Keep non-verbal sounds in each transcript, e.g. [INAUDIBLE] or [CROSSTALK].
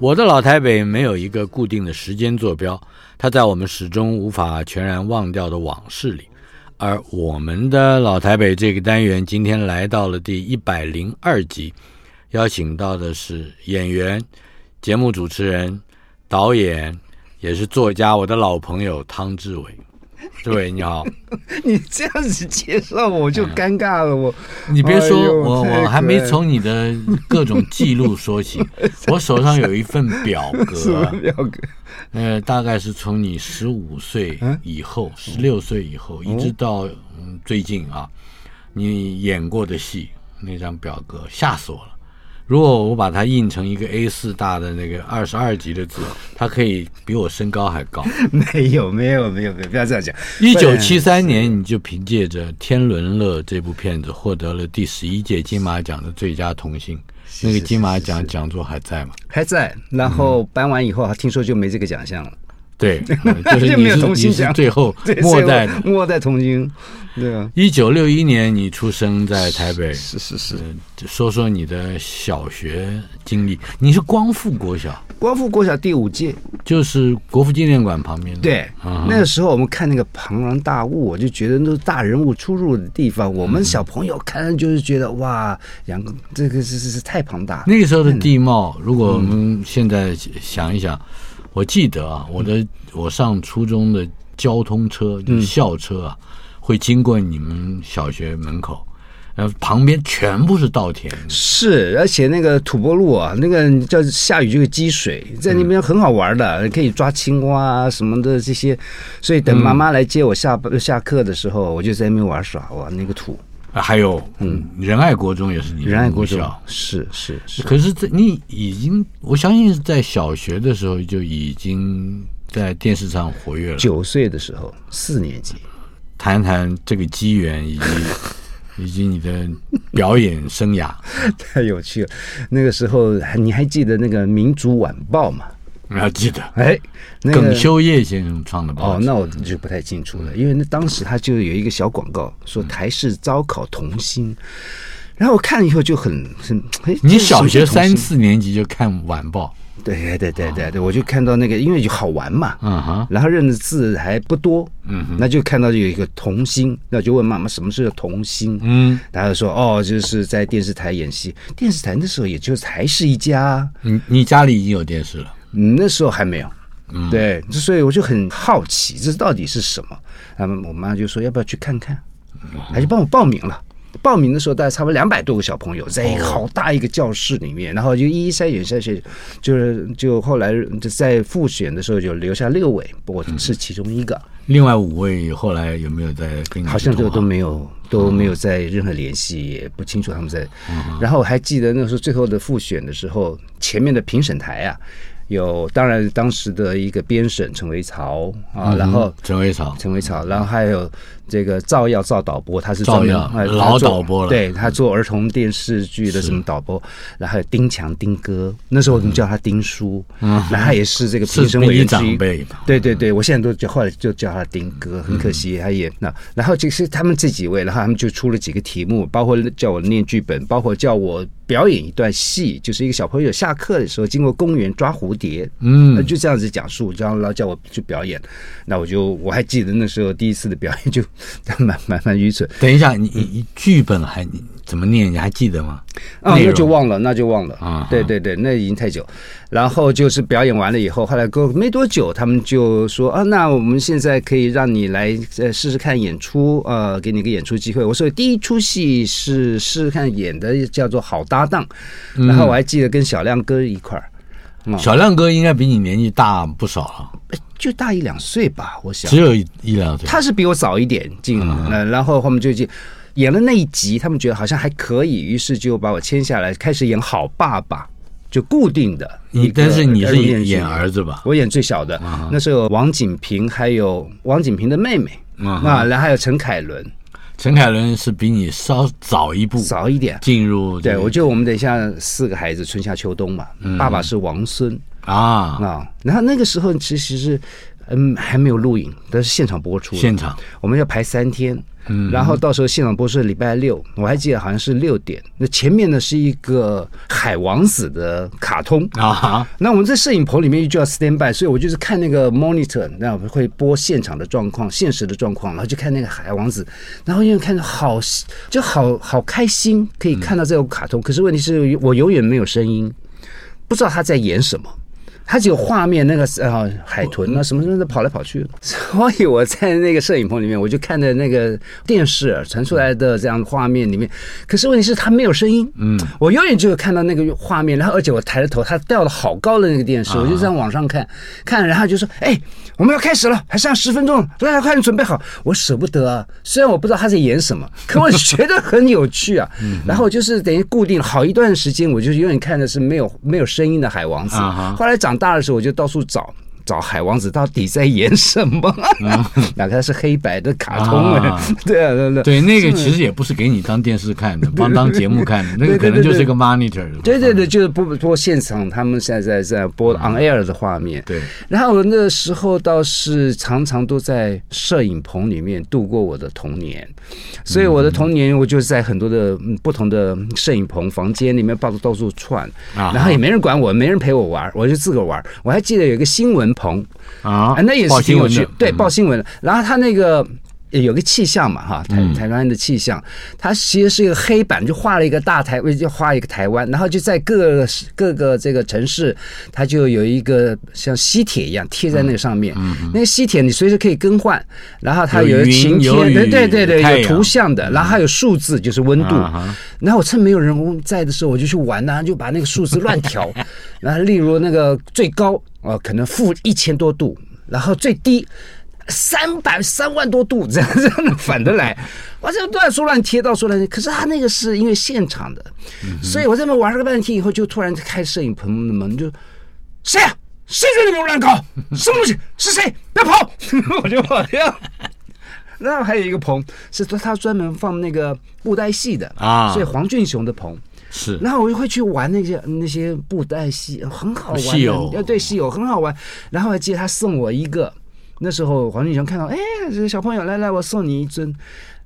我的老台北没有一个固定的时间坐标，它在我们始终无法全然忘掉的往事里。而我们的老台北这个单元今天来到了第一百零二集，邀请到的是演员、节目主持人、导演，也是作家，我的老朋友汤志伟。[LAUGHS] 志伟你好，你这样子介绍我就尴尬了。我，你别说，我我还没从你的各种记录说起。[LAUGHS] 我手上有一份表格，[LAUGHS] 表格，呃，大概是从你十五岁以后，十六岁以后，一直到嗯最近啊，你演过的戏那张表格，吓死我了。如果我把它印成一个 A 四大的那个二十二级的字，它可以比我身高还高。[LAUGHS] 没有，没有，没有，没有，不要这样讲。一九七三年，你就凭借着《天伦乐》这部片子获得了第十一届金马奖的最佳童星。那个金马奖讲座还在吗？还在。然后颁完以后，听说就没这个奖项了。[LAUGHS] 对，就是你是你是最后 [LAUGHS] 末代末代童星。对啊，一九六一年你出生在台北，是是是，是。说说你的小学经历，你是光复国小，光复国小第五届，就是国父纪念馆旁边的。对，嗯、那个时候我们看那个庞然大物，我就觉得那是大人物出入的地方。我们小朋友看就是觉得、嗯、哇，两个这个是是是太庞大。那个时候的地貌，如果我们现在想一想，嗯、我记得啊，我的我上初中的交通车，就是校车啊。嗯会经过你们小学门口，然后旁边全部是稻田。是，而且那个土坡路啊，那个叫下雨就会积水，在那边很好玩的，嗯、可以抓青蛙啊什么的这些。所以等妈妈来接我下、嗯、下课的时候，我就在那边玩耍，哇，那个土。还有，嗯，仁爱国中也是你仁爱国中，是是是。可是这你已经，我相信是在小学的时候就已经在电视上活跃了。九岁的时候，四年级。谈谈这个机缘以及 [LAUGHS] 以及你的表演生涯，[LAUGHS] 太有趣了。那个时候你还记得那个《民族晚报》吗？我还记得。哎，那个、耿修业先生唱的吧。哦，那我就不太清楚了，因为那当时他就有一个小广告，说台式招考童星。嗯、然后我看了以后就很很，你小学三四年级就看晚报。对对对对对，我就看到那个，因为就好玩嘛，嗯哼，然后认的字还不多，嗯哼，那就看到有一个童星，那就问妈妈什么是童星，嗯，大家说哦，就是在电视台演戏，电视台那时候也就台视一家，你你家里已经有电视了，嗯，那时候还没有，嗯，对，所以我就很好奇，这到底是什么？那么我妈就说要不要去看看，还是帮我报名了。报名的时候，大概差不多两百多个小朋友，在一个好大一个教室里面，然后就一一筛选筛选，就是就后来就在复选的时候就留下六位，我是其中一个。另外五位后来有没有在跟你？好像就都没有都没有在任何联系，也不清楚他们在。然后我还记得那时候最后的复选的时候，前面的评审台啊。有，当然当时的一个编审陈维朝啊，然后陈维朝，陈维朝，然后还有这个赵耀赵导播，他是赵耀老导播了，对他做儿童电视剧的什么导播，然后丁强丁哥，那时候我们叫他丁叔，然后他也是这个评审委员长辈，对对对，我现在都叫后来就叫他丁哥，很可惜他也那，然后就是他们这几位，然后他们就出了几个题目，包括叫我念剧本，包括叫我。表演一段戏，就是一个小朋友下课的时候经过公园抓蝴蝶，嗯，就这样子讲述，然后然后叫我去表演，那我就我还记得那时候第一次的表演就蛮蛮蛮愚蠢。等一下，你你剧本还怎么念？你还记得吗？啊，那就忘了，那就忘了啊！对对对，那已经太久。然后就是表演完了以后，后来过没多久，他们就说啊，那我们现在可以让你来呃试试看演出，呃，给你个演出机会。我说第一出戏是试试看演的，叫做《好搭档》，然后我还记得跟小亮哥一块儿。嗯、小亮哥应该比你年纪大不少了，就大一两岁吧，我想。只有一一两岁。他是比我早一点进，嗯，然后后面就进。演了那一集，他们觉得好像还可以，于是就把我签下来，开始演好爸爸，就固定的。你但是你是演演儿子吧？我演最小的，啊、那时候王景平还有王景平的妹妹啊，然后还有陈凯伦。陈凯伦是比你稍早一步，早一点进入。对，我觉得我们等一下四个孩子，春夏秋冬嘛。嗯、爸爸是王孙啊啊，然后那个时候其实是嗯还没有录影，但是现场播出。现场我们要排三天。嗯，然后到时候现场播出礼拜六，我还记得好像是六点。那前面呢是一个海王子的卡通啊，那我们在摄影棚里面就要 stand by，所以我就是看那个 monitor，那我们会播现场的状况、现实的状况，然后就看那个海王子，然后因为看着好就好好开心，可以看到这个卡通。可是问题是我永远没有声音，不知道他在演什么。他只有画面，那个呃海豚啊什么什么的跑来跑去，所以我在那个摄影棚里面，我就看着那个电视传出来的这样的画面里面。可是问题是，它没有声音。嗯，我永远就看到那个画面，然后而且我抬着头，它掉的好高的那个电视，我就这样往上看，看，然后就说：“哎，我们要开始了，还剩下十分钟，大家，快点准备好。”我舍不得啊，虽然我不知道他在演什么，可我觉得很有趣啊。[LAUGHS] 然后就是等于固定好一段时间，我就永远看的是没有没有声音的海王子。后来长。大的时候我就到处找找海王子到底在演什么，[LAUGHS] 哪个是黑白的卡通啊？[LAUGHS] 对啊，对对对，那个其实也不是给你当电视看的，帮当节目看的，那个可能就是一个 monitor。对对对，就是播播现场，他们现在在播 on air 的画面。对，然后我那时候倒是常常都在摄影棚里面度过我的童年，所以我的童年我就在很多的不同的摄影棚房间里面到处到处窜，然后也没人管我，没人陪我玩，我就自个玩。我还记得有一个新闻。棚啊，那也是挺有趣。对，报新闻。然后他那个有个气象嘛，哈，台台湾的气象，它其实是一个黑板，就画了一个大台，就画一个台湾，然后就在各个各个这个城市，它就有一个像吸铁一样贴在那个上面。那个吸铁你随时可以更换。然后它有晴天，对对对对，有图像的，然后还有数字，就是温度。然后我趁没有人在的时候，我就去玩呐，就把那个数字乱调。[LAUGHS] 然后例如那个最高。哦，可能负一千多度，然后最低三百三万多度，这样这样反着来，我这乱说乱贴，到处乱贴。可是他那个是因为现场的，嗯、所以我在那玩了个半天以后，就突然开摄影棚的门，就谁呀？谁在那边乱搞？什么东西？是谁？别跑！[LAUGHS] 我就跑掉。然后还有一个棚是他专门放那个布袋戏的啊，所以黄俊雄的棚。是，然后我就会去玩那些那些布袋戏，很好玩。戏友，对，戏友很好玩。然后还记得他送我一个，那时候黄俊雄看到，哎，这个小朋友来来，我送你一尊。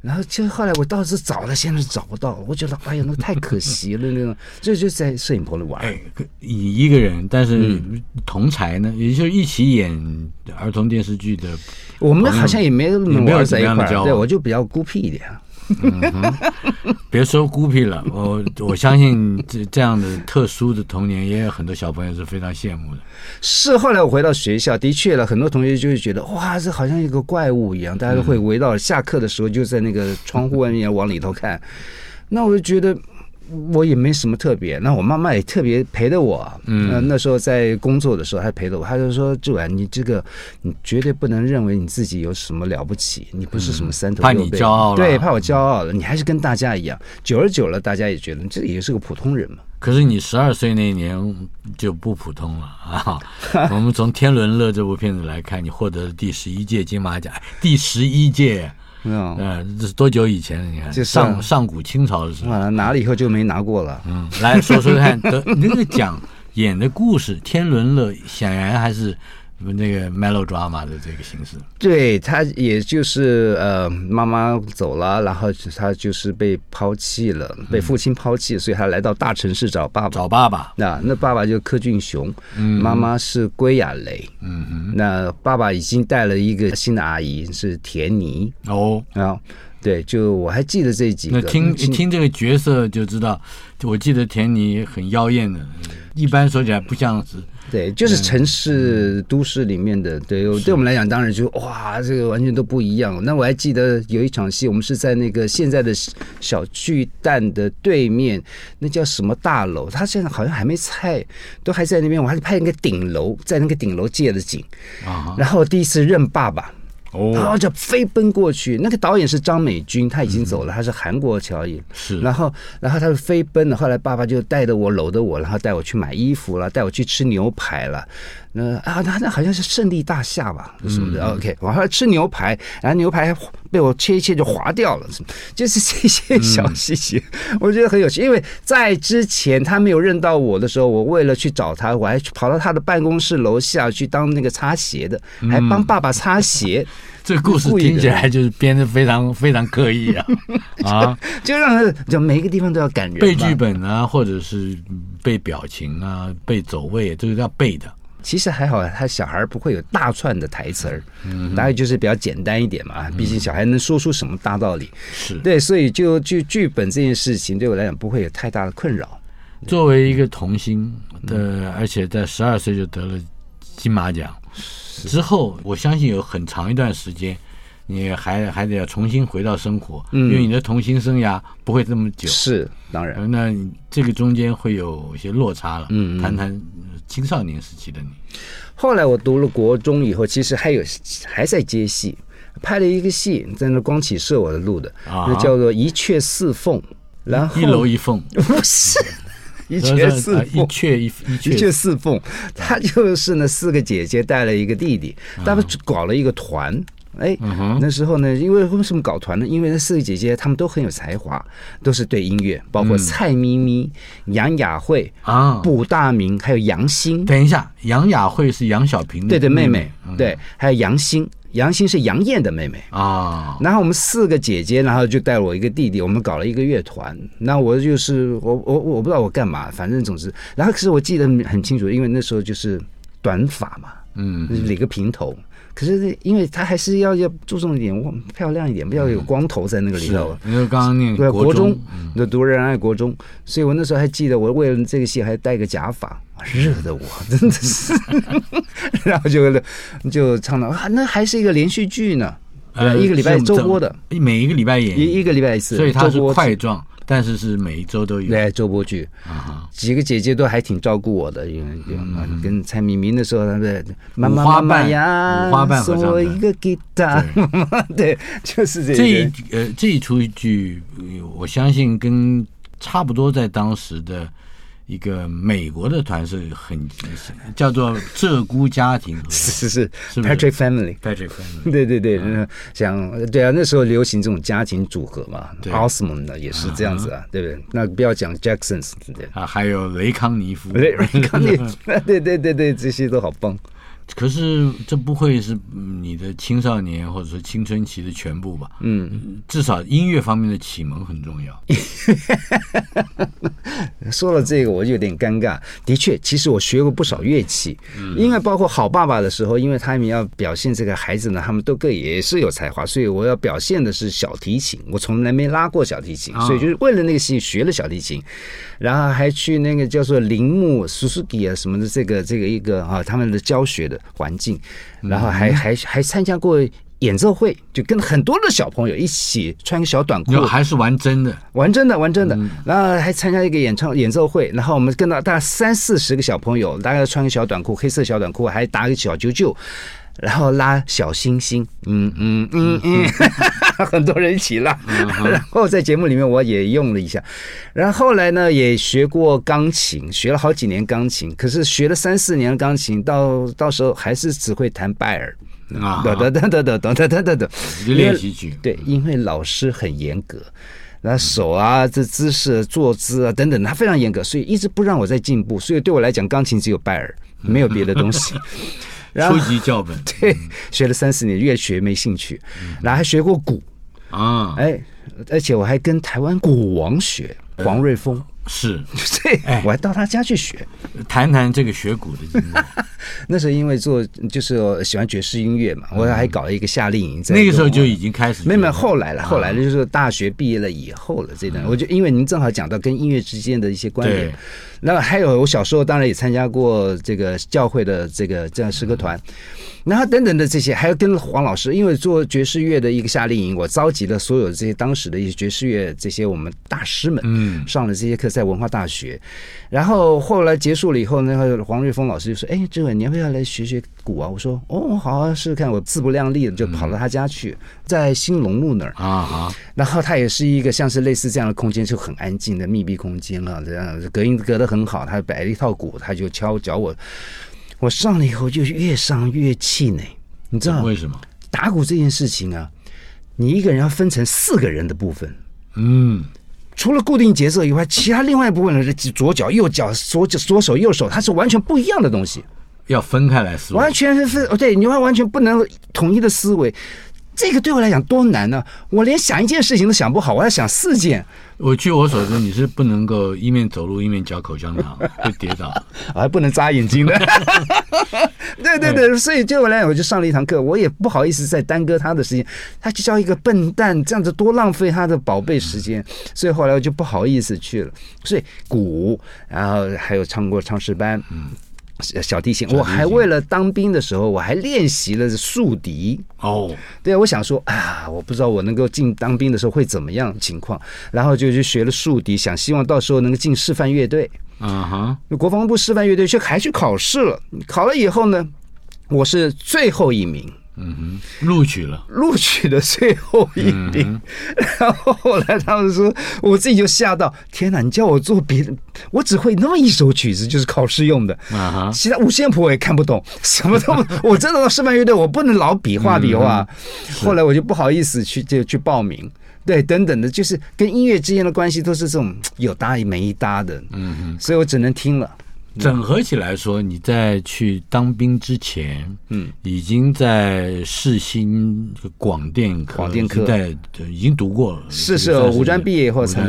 然后就后来我倒是找了，现在找不到。我觉得哎呀，那太可惜了，那种就 [LAUGHS] 就在摄影棚里玩。哎，你一个人，但是同台呢，也就是一起演儿童电视剧的。我们好像也没那么玩在一块儿，对，我就比较孤僻一点。嗯，别说孤僻了，[LAUGHS] 我我相信这这样的特殊的童年，也有很多小朋友是非常羡慕的。是后来我回到学校，的确了，很多同学就会觉得哇，这好像一个怪物一样，大家都会围到下课的时候就在那个窗户外面往里头看，那我就觉得。我也没什么特别，那我妈妈也特别陪着我。嗯，那时候在工作的时候还陪着我，她就说：“志伟，你这个你绝对不能认为你自己有什么了不起，你不是什么三头六臂，怕你骄傲了，对，怕我骄傲了，你还是跟大家一样。久而久了，大家也觉得这也是个普通人嘛。可是你十二岁那一年就不普通了啊！[LAUGHS] 我们从《天伦乐》这部片子来看，你获得了第十一届金马奖，第十一届。嗯，这是多久以前了？你看，上上古清朝的时候，拿了以后就没拿过了。嗯，来说说看，得那个奖演的故事《天伦乐》，显然还是。那个 melodrama 的这个形式，对，他也就是呃，妈妈走了，然后他就是被抛弃了，被父亲抛弃，所以他来到大城市找爸爸。找爸爸，那那爸爸就柯俊雄，嗯，妈妈是归亚蕾，嗯，那爸爸已经带了一个新的阿姨是田妮，哦，啊。对，就我还记得这几个。那听一听这个角色就知道，我记得田妮很妖艳的，一般说起来不像是。对，就是城市都市里面的，对，对我们来讲当然就哇，这个完全都不一样。那我还记得有一场戏，我们是在那个现在的小巨蛋的对面，那叫什么大楼？他现在好像还没拆，都还在那边。我还是拍那个顶楼，在那个顶楼借的景啊。然后第一次认爸爸。哦，然后就飞奔过去。那个导演是张美君，他已经走了，他是韩国侨裔。是，然后，然后他就飞奔了。后来爸爸就带着我，搂着我，然后带我去买衣服了，带我去吃牛排了。那啊，那那好像是胜利大厦吧，什么的。嗯、OK，我还要吃牛排，然后牛排被我切一切就划掉了，就是这些小细节，嗯、我觉得很有趣。因为在之前他没有认到我的时候，我为了去找他，我还跑到他的办公室楼下去当那个擦鞋的，还帮爸爸擦鞋。嗯、[LAUGHS] 这个故事听起来就是编的非常非常刻意啊 [LAUGHS] 啊！就让他就每一个地方都要感人，背剧本啊，或者是背表情啊，背走位，这个要背的。其实还好，他小孩不会有大串的台词儿，嗯，大概就是比较简单一点嘛。毕竟小孩能说出什么大道理，是对，所以就就剧本这件事情对我来讲不会有太大的困扰。作为一个童星的，而且在十二岁就得了金马奖之后，我相信有很长一段时间。你还还得要重新回到生活，嗯，因为你的童星生涯不会这么久，是当然。那这个中间会有一些落差了，嗯，谈谈青少年时期的你。后来我读了国中以后，其实还有还在接戏，拍了一个戏，在那光启社我的录的，啊，那叫做《一阙四凤》，然后一楼一凤。[LAUGHS] 不是 [LAUGHS] 一阙四凤，一阙一一阙四。凤，他就是那四个姐姐带了一个弟弟，他们搞了一个团。哎，那时候呢，因为为什么搞团呢？因为那四个姐姐她们都很有才华，都是对音乐，包括蔡咪咪、杨雅慧啊、卜大明，还有杨欣。等一下，杨雅慧是杨小平的对对妹妹，对，还有杨欣，杨欣是杨燕的妹妹啊。然后我们四个姐姐，然后就带我一个弟弟，我们搞了一个乐团。那我就是我我我不知道我干嘛，反正总之，然后可是我记得很清楚，因为那时候就是短发嘛，嗯，理个平头。可是，因为他还是要要注重一点漂亮一点，不要有光头在那个里头。因为刚刚念对国中，那读仁爱国中，所以我那时候还记得，我为了这个戏还戴个假发，热的我 [LAUGHS] 真的是。然后就就唱到啊，那还是一个连续剧呢，一个礼拜周播的，每一个礼拜演一一个礼拜一次，所以它是块状。但是是每一周都有。对周播剧。啊，几个姐姐都还挺照顾我的，因为跟蔡明明的时候，他们妈妈妈妈呀，送我一个吉他，对，[LAUGHS] 就是这这一呃这一出剧，我相信跟差不多在当时的。一个美国的团是很 [LAUGHS] 叫做鹧鸪家庭，[LAUGHS] 是是是，Patrick Family，Patrick Family，[LAUGHS] 对对对，嗯，像对啊，那时候流行这种家庭组合嘛，Osmond 的也是这样子啊，对不对？那不要讲 Jacksons，对啊，还有雷康尼夫，雷康尼夫，对对对对，这些都好棒。可是这不会是你的青少年或者说青春期的全部吧？嗯，至少音乐方面的启蒙很重要。[LAUGHS] 说了这个我就有点尴尬。的确，其实我学过不少乐器，嗯因为包括好爸爸的时候，因为他们要表现这个孩子呢，他们都各也是有才华，所以我要表现的是小提琴。我从来没拉过小提琴，所以就是为了那个戏学了小提琴，然后还去那个叫做铃木 Suzuki 啊什么的这个这个一个啊他们的教学的。环境，然后还还还参加过演奏会，就跟很多的小朋友一起穿个小短裤，还是玩真的，玩真的，玩真的。然后还参加一个演唱演奏会，然后我们跟到大概三四十个小朋友，大概穿个小短裤，黑色小短裤，还打个小九九，然后拉小星星，嗯嗯嗯嗯，[LAUGHS] 很多人一起拉。然后在节目里面我也用了一下，然后后来呢也学过钢琴，学了好几年钢琴，可是学了三四年的钢琴，到到时候还是只会弹拜尔。啊，等等等等等等等等等，练习曲。对，因为老师很严格，那手啊，这姿势、坐姿啊等等，他非常严格，所以一直不让我再进步。所以对我来讲，钢琴只有拜尔，没有别的东西。[LAUGHS] 初级教本，[LAUGHS] 对，学了三四年，越学没兴趣。然后还学过鼓。啊，哎，而且我还跟台湾鼓王学黄瑞峰。是，[LAUGHS] 对我还到他家去学，谈谈这个学鼓的经历。[LAUGHS] 那时候因为做就是喜欢爵士音乐嘛，我还搞了一个夏令营，在那个时候就已经开始。没有没有，后来了，后来了，就是大学毕业了以后了。这段我就因为您正好讲到跟音乐之间的一些关联，那还有我小时候当然也参加过这个教会的这个这样诗歌团。然后等等的这些，还有跟黄老师，因为做爵士乐的一个夏令营，我召集了所有这些当时的一些爵士乐这些我们大师们，嗯，上了这些课在文化大学。然后后来结束了以后，那个黄瑞峰老师就说：“哎，志伟，你要不要来学学鼓啊？”我说：“哦，好啊，试试看。”我自不量力的就跑到他家去，在兴隆路那儿啊啊。然后他也是一个像是类似这样的空间，就很安静的密闭空间了，这样隔音隔得很好。他摆了一套鼓，他就敲脚我。我上了以后就越上越气馁，你知道为什么？打鼓这件事情啊，你一个人要分成四个人的部分，嗯，除了固定节奏以外，其他另外一部分呢是左脚、右脚、左脚、左手、右手，它是完全不一样的东西，要分开来思维，完全是分哦，对，你要完全不能统一的思维。这个对我来讲多难呢、啊！我连想一件事情都想不好，我要想四件。我据我所知，你是不能够一面走路一面嚼口香糖，[LAUGHS] 会跌倒，还不能眨眼睛的。[LAUGHS] 对对对，所以对我来讲，我就上了一堂课，我也不好意思再耽搁他的时间。他就叫一个笨蛋，这样子多浪费他的宝贝时间。所以后来我就不好意思去了。所以鼓，然后还有唱过唱诗班，嗯。小提琴，我还为了当兵的时候，我还练习了竖笛。哦，对，我想说啊，我不知道我能够进当兵的时候会怎么样情况，然后就去学了竖笛，想希望到时候能够进示范乐队。啊哈，国防部示范乐队却还去考试了，考了以后呢，我是最后一名。嗯哼，录取了，录取的最后一名。嗯、然后后来他们说，我自己就吓到，天哪！你叫我做别的，我只会那么一首曲子，就是考试用的。啊哈，其他五线谱我也看不懂，什么都。[LAUGHS] 我真的到示范乐队，我不能老比划比划。嗯、[LAUGHS] 后来我就不好意思去就去报名，对，等等的，就是跟音乐之间的关系都是这种有搭没一搭的。嗯哼，所以我只能听了。整合起来说，你在去当兵之前，嗯，已经在世新广电科广电科在已经读过了。是是，五专毕业以后才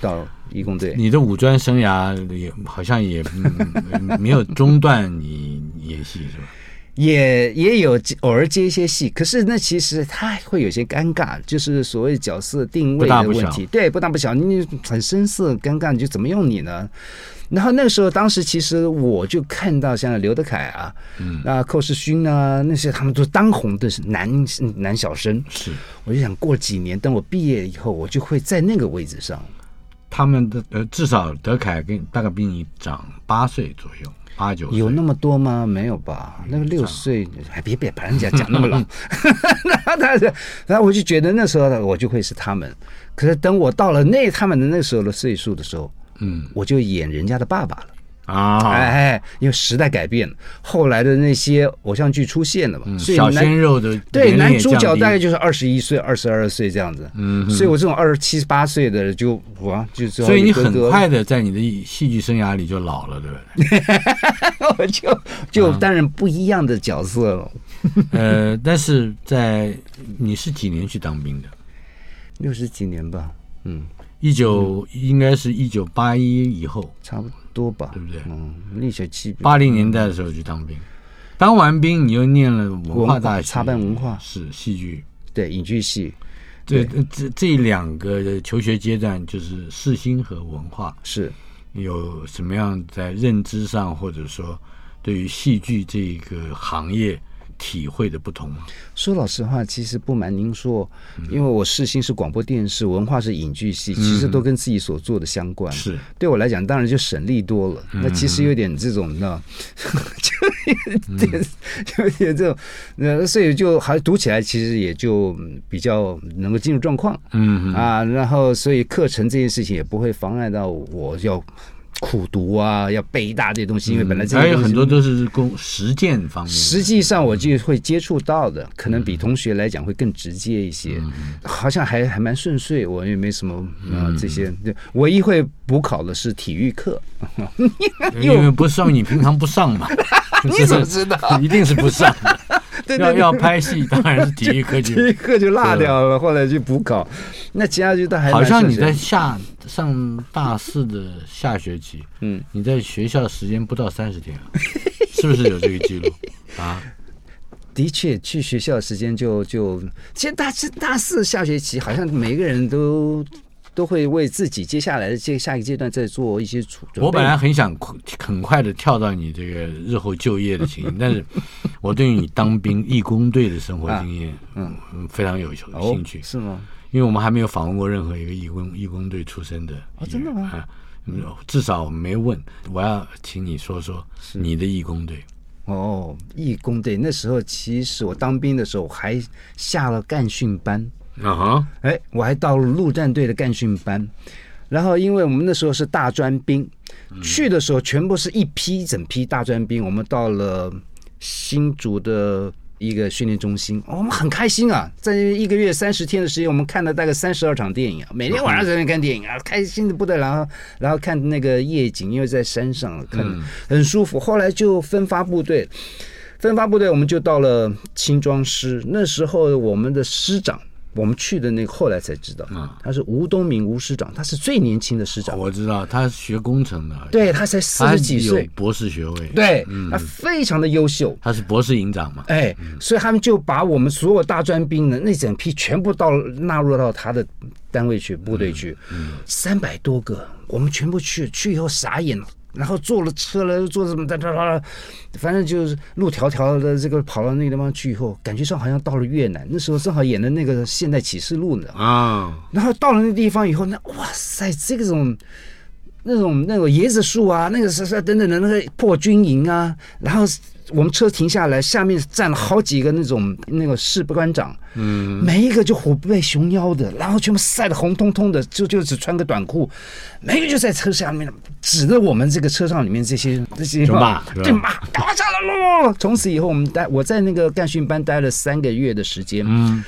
到义工队。你的武专生涯也好像也 [LAUGHS] 没有中断，你演戏是吧？也也有偶尔接一些戏，可是那其实他会有些尴尬，就是所谓角色定位的问题。对，不大不小，你很生涩尴尬，你就怎么用你呢？然后那个时候，当时其实我就看到像刘德凯啊，嗯，那寇世勋啊，那些他们都当红的男男小生，是，我就想过几年，等我毕业以后，我就会在那个位置上。他们的呃，至少德凯跟大概比你长八岁左右，八九。有那么多吗？没有吧？那个六岁，还别别把人家讲那么老。然后他，然后我就觉得那时候我就会是他们。可是等我到了那他们的那时候的岁数的时候。嗯，我就演人家的爸爸了啊！哎哎，因为时代改变了，后来的那些偶像剧出现了嘛，嗯、所以小鲜肉的对男主角大概就是二十一岁、二十二岁这样子。嗯，所以我这种二十七八岁的就我，就所以你很快的在你的戏剧生涯里就老了，对不对？[LAUGHS] 我就就担任不一样的角色了。[LAUGHS] 呃，但是在你是几年去当兵的？六十几年吧，嗯。一九应该是一九八一以后，差不多吧，对不对？嗯，历史期八零年代的时候去当兵，当完兵你又念了文化大学，插班文化。是戏剧，对，影剧系。对，这这两个求学阶段就是世新和文化，是。有什么样在认知上，或者说对于戏剧这个行业？体会的不同吗？说老实话，其实不瞒您说，因为我视新是广播电视，文化是影剧系，其实都跟自己所做的相关。是对我来讲，当然就省力多了。那其实有点这种，你知道，就有点，有点这种，那所以就还读起来，其实也就比较能够进入状况。嗯啊，然后所以课程这件事情也不会妨碍到我要。苦读啊，要背一大堆东西，因为本来这些还有很多都是工实践方面。实际上，我就会接触到的，可能比同学来讲会更直接一些。好像还还蛮顺遂，我也没什么啊这些。唯一会补考的是体育课，[LAUGHS] 因为不上，你平常不上嘛？[LAUGHS] 你怎么知道？[LAUGHS] 一定是不上。对对对要要拍戏，当然是体育课就体育课就落掉了，后来去补考。那其他就都还好像你在下上大四的下学期，嗯，你在学校的时间不到三十天啊，[LAUGHS] 是不是有这个记录啊？的确，去学校的时间就就，其实大四大四下学期，好像每个人都都会为自己接下来的这下一个阶段在做一些准备。我本来很想很快的跳到你这个日后就业的情形，[LAUGHS] 但是我对于你当兵义工队的生活经验，嗯嗯，非常有兴趣。是吗？因为我们还没有访问过任何一个义工义工队出身的。哦，真的吗？啊至少我没问。我要请你说说你的义工队。哦，义工队那时候，其实我当兵的时候还下了干训班啊哈，哎，我还到了陆战队的干训班，然后因为我们那时候是大专兵，去的时候全部是一批一整批大专兵，我们到了新竹的。一个训练中心，我们很开心啊！在一个月三十天的时间，我们看了大概三十二场电影啊，每天晚上在那看电影啊，开心的不得了。然后看那个夜景，因为在山上看很舒服。后来就分发部队，分发部队，我们就到了轻装师。那时候我们的师长。我们去的那个后来才知道，他是吴东明吴师长，他是最年轻的师长。我知道，他学工程的，对，他才四十几岁，博士学位，对，他非常的优秀。他是博士营长嘛？哎，所以他们就把我们所有大专兵的那整批全部到纳入到他的单位去，部队去，三百多个，我们全部去，去以后傻眼了。然后坐了车了，坐什么哒哒哒，反正就是路迢迢的，这个跑到那个地方去以后，感觉上好像到了越南。那时候正好演的那个《现代启示录》呢啊。然后到了那地方以后，那哇塞，这个种那种那种椰子树啊，那个是是等等的那个破军营啊，然后。我们车停下来，下面站了好几个那种那个士官长，嗯，每一个就虎背熊腰的，然后全部晒得红彤彤的，就就只穿个短裤，每个就在车下面指着我们这个车上里面这些这些骂，对骂，赶快下来喽！从此以后，我们待我在那个干训班待了三个月的时间，嗯。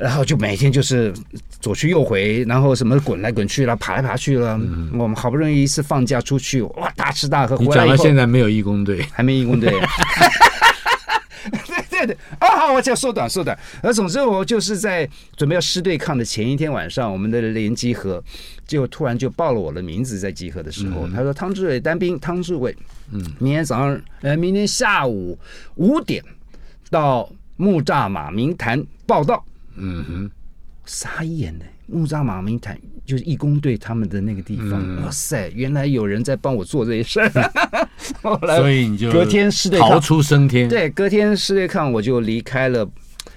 然后就每天就是左去右回，然后什么滚来滚去了，爬来爬去了。嗯、我们好不容易一次放假出去，哇，大吃大喝。你讲到现在没有义工队，还没义工队。[LAUGHS] 对对对，啊、哦、好，我就缩短缩短。而总之，我就是在准备要师对抗的前一天晚上，我们的连集合，就突然就报了我的名字，在集合的时候，嗯、他说汤志伟单兵，汤志伟，嗯，明天早上呃，明天下午五点到木栅马明潭报到。嗯哼，傻眼呢！木扎马明坦就是义工队他们的那个地方。嗯、哇塞，原来有人在帮我做这些事儿。[LAUGHS] 后来，所以你就隔天师对抗逃出升天。对，隔天师对抗，我就离开了。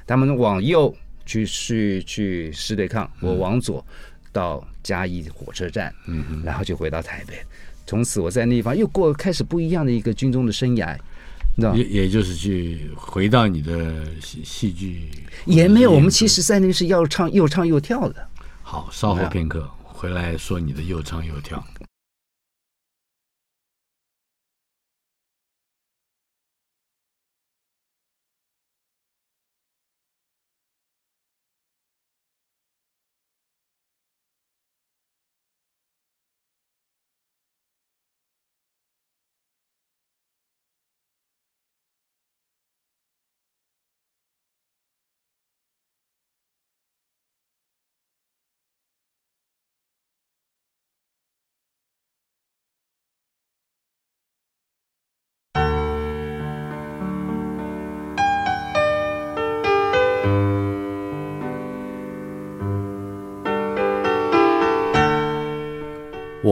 他们往右去去去师对抗，我往左到嘉义火车站，嗯哼，然后就回到台北。从此我在那地方又过开始不一样的一个军中的生涯。也也就是去回到你的戏戏剧，也没有。我们其实在那是要唱又唱又跳的。好，稍后片刻回来说你的又唱又跳。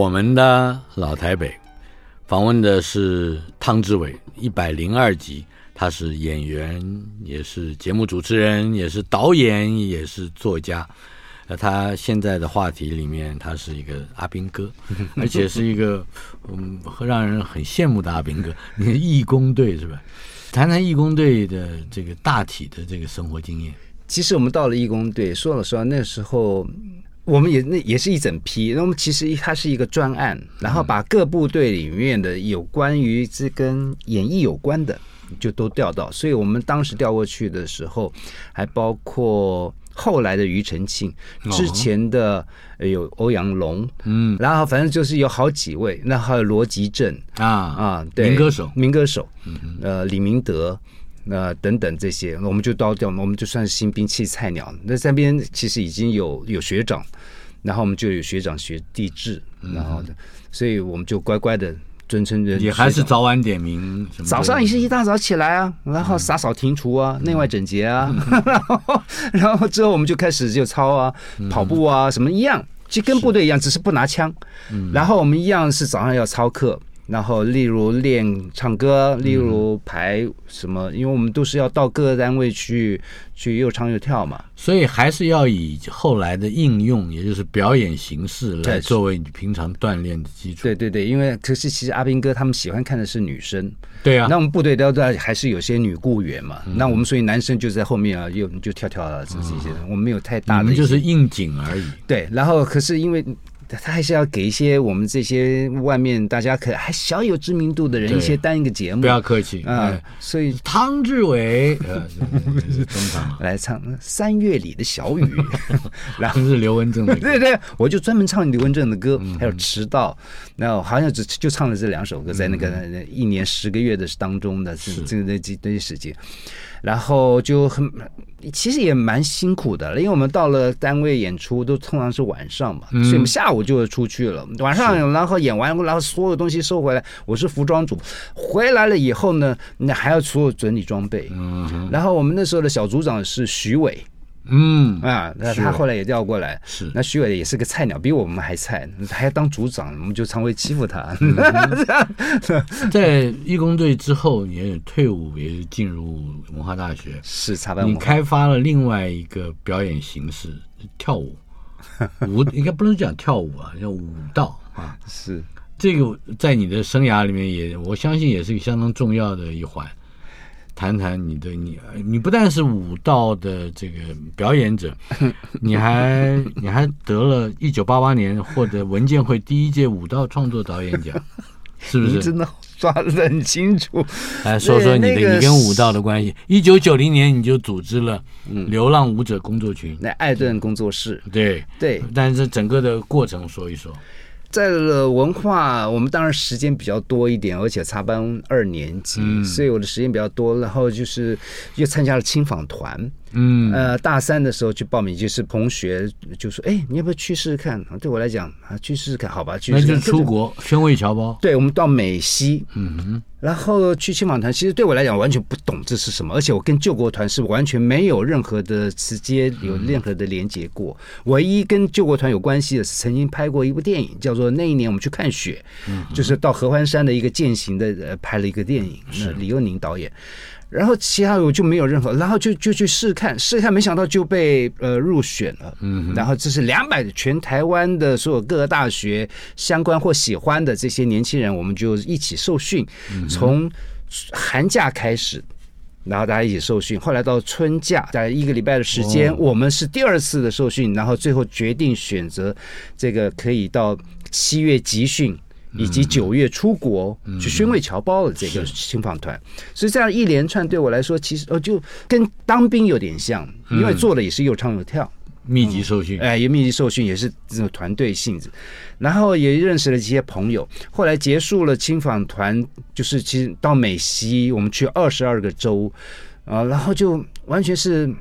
我们的老台北，访问的是汤志伟，一百零二集。他是演员，也是节目主持人，也是导演，也是作家。呃，他现在的话题里面，他是一个阿兵哥，[LAUGHS] 而且是一个嗯，让人很羡慕的阿兵哥。你是义工队是吧？谈谈义工队的这个大体的这个生活经验。其实我们到了义工队，说了说那时候。我们也那也是一整批，那我们其实它是一个专案，然后把各部队里面的有关于这跟演艺有关的就都调到，所以我们当时调过去的时候，还包括后来的庾澄庆，之前的有欧阳龙，嗯，然后反正就是有好几位，那还有罗吉镇啊啊，对，民歌手，民歌手，呃，李明德。那、呃、等等这些，我们就到掉，我们就算是新兵器菜鸟。那这边其实已经有有学长，然后我们就有学长学弟制，然后的，嗯、所以我们就乖乖的。尊称人也还是早晚点名，早上也是一大早起来啊，然后洒扫庭除啊，内外整洁啊，[LAUGHS] 然后然后之后我们就开始就操啊，跑步啊，什么一样，就跟部队一样，只是不拿枪，然后我们一样是早上要操课。然后，例如练唱歌，例如排什么，因为我们都是要到各个单位去去又唱又跳嘛，所以还是要以后来的应用，也就是表演形式来作为你平常锻炼的基础。对对对，因为可是其实阿兵哥他们喜欢看的是女生，对啊，那我们部队都在还是有些女雇员嘛，那我们所以男生就在后面啊，又就跳跳啊这些，我们没有太大的，我们就是应景而已。对，然后可是因为。他还是要给一些我们这些外面大家可还小有知名度的人一些单一个节目，不要客气啊。所以汤志伟 [LAUGHS] [LAUGHS] 来唱《三月里的小雨》，[LAUGHS] 然后是刘文正的，对对，我就专门唱刘文正的歌，还有迟到，然后好像只就唱了这两首歌，在那个一年十个月的当中的这这这这那些时间。然后就很，其实也蛮辛苦的，因为我们到了单位演出都通常是晚上嘛，嗯、所以我们下午就出去了。晚上然后演完，然后所有东西收回来。我是服装组，回来了以后呢，那还要所有整理装备。嗯，然后我们那时候的小组长是徐伟。嗯啊，那他后来也调过来，是那徐伟也是个菜鸟，比我们还菜，还要当组长，我们就常会欺负他。嗯、在义工队之后，也退伍，也进入文化大学，[LAUGHS] 是插班。你开发了另外一个表演形式，跳舞，[LAUGHS] 舞应该不能讲跳舞啊，叫舞蹈啊。是这个在你的生涯里面也，我相信也是一个相当重要的一环。谈谈你的你，你不但是武道的这个表演者，[LAUGHS] 你还你还得了一九八八年获得文建会第一届武道创作导演奖，[LAUGHS] 是不是？真的抓的很清楚。来 [LAUGHS] 说说你的你跟武道的关系。一九九零年你就组织了流浪舞者工作群，那艾顿工作室。对对，但是整个的过程说一说。在了文化，我们当然时间比较多一点，而且插班二年级，嗯、所以我的时间比较多。然后就是又参加了青访团。嗯，呃，大三的时候去报名，就是同学就说：“哎，你要不要去试试看？”对我来讲啊，去试试看，好吧，去试试看。那就出国宣慰侨胞。对，我们到美西，嗯哼，然后去青访团。其实对我来讲，完全不懂这是什么，而且我跟救国团是完全没有任何的直接有任何的连接过。嗯、唯一跟救国团有关系的是，曾经拍过一部电影，叫做《那一年我们去看雪》，嗯，就是到合欢山的一个践行的呃拍了一个电影，是李幼宁导演。然后其他我就没有任何，然后就就去试看试看，没想到就被呃入选了。嗯，然后这是两百全台湾的所有各个大学相关或喜欢的这些年轻人，我们就一起受训，从寒假开始，然后大家一起受训，后来到春假大概一个礼拜的时间，我们是第二次的受训，然后最后决定选择这个可以到七月集训。以及九月出国去宣慰侨胞的这个青访团，所以这样一连串对我来说，其实呃就跟当兵有点像，因为做的也是又唱又跳，密集受训，哎，也密集受训，也是这种团队性质，然后也认识了一些朋友。后来结束了青访团，就是其实到美西，我们去二十二个州啊，然后就完全是。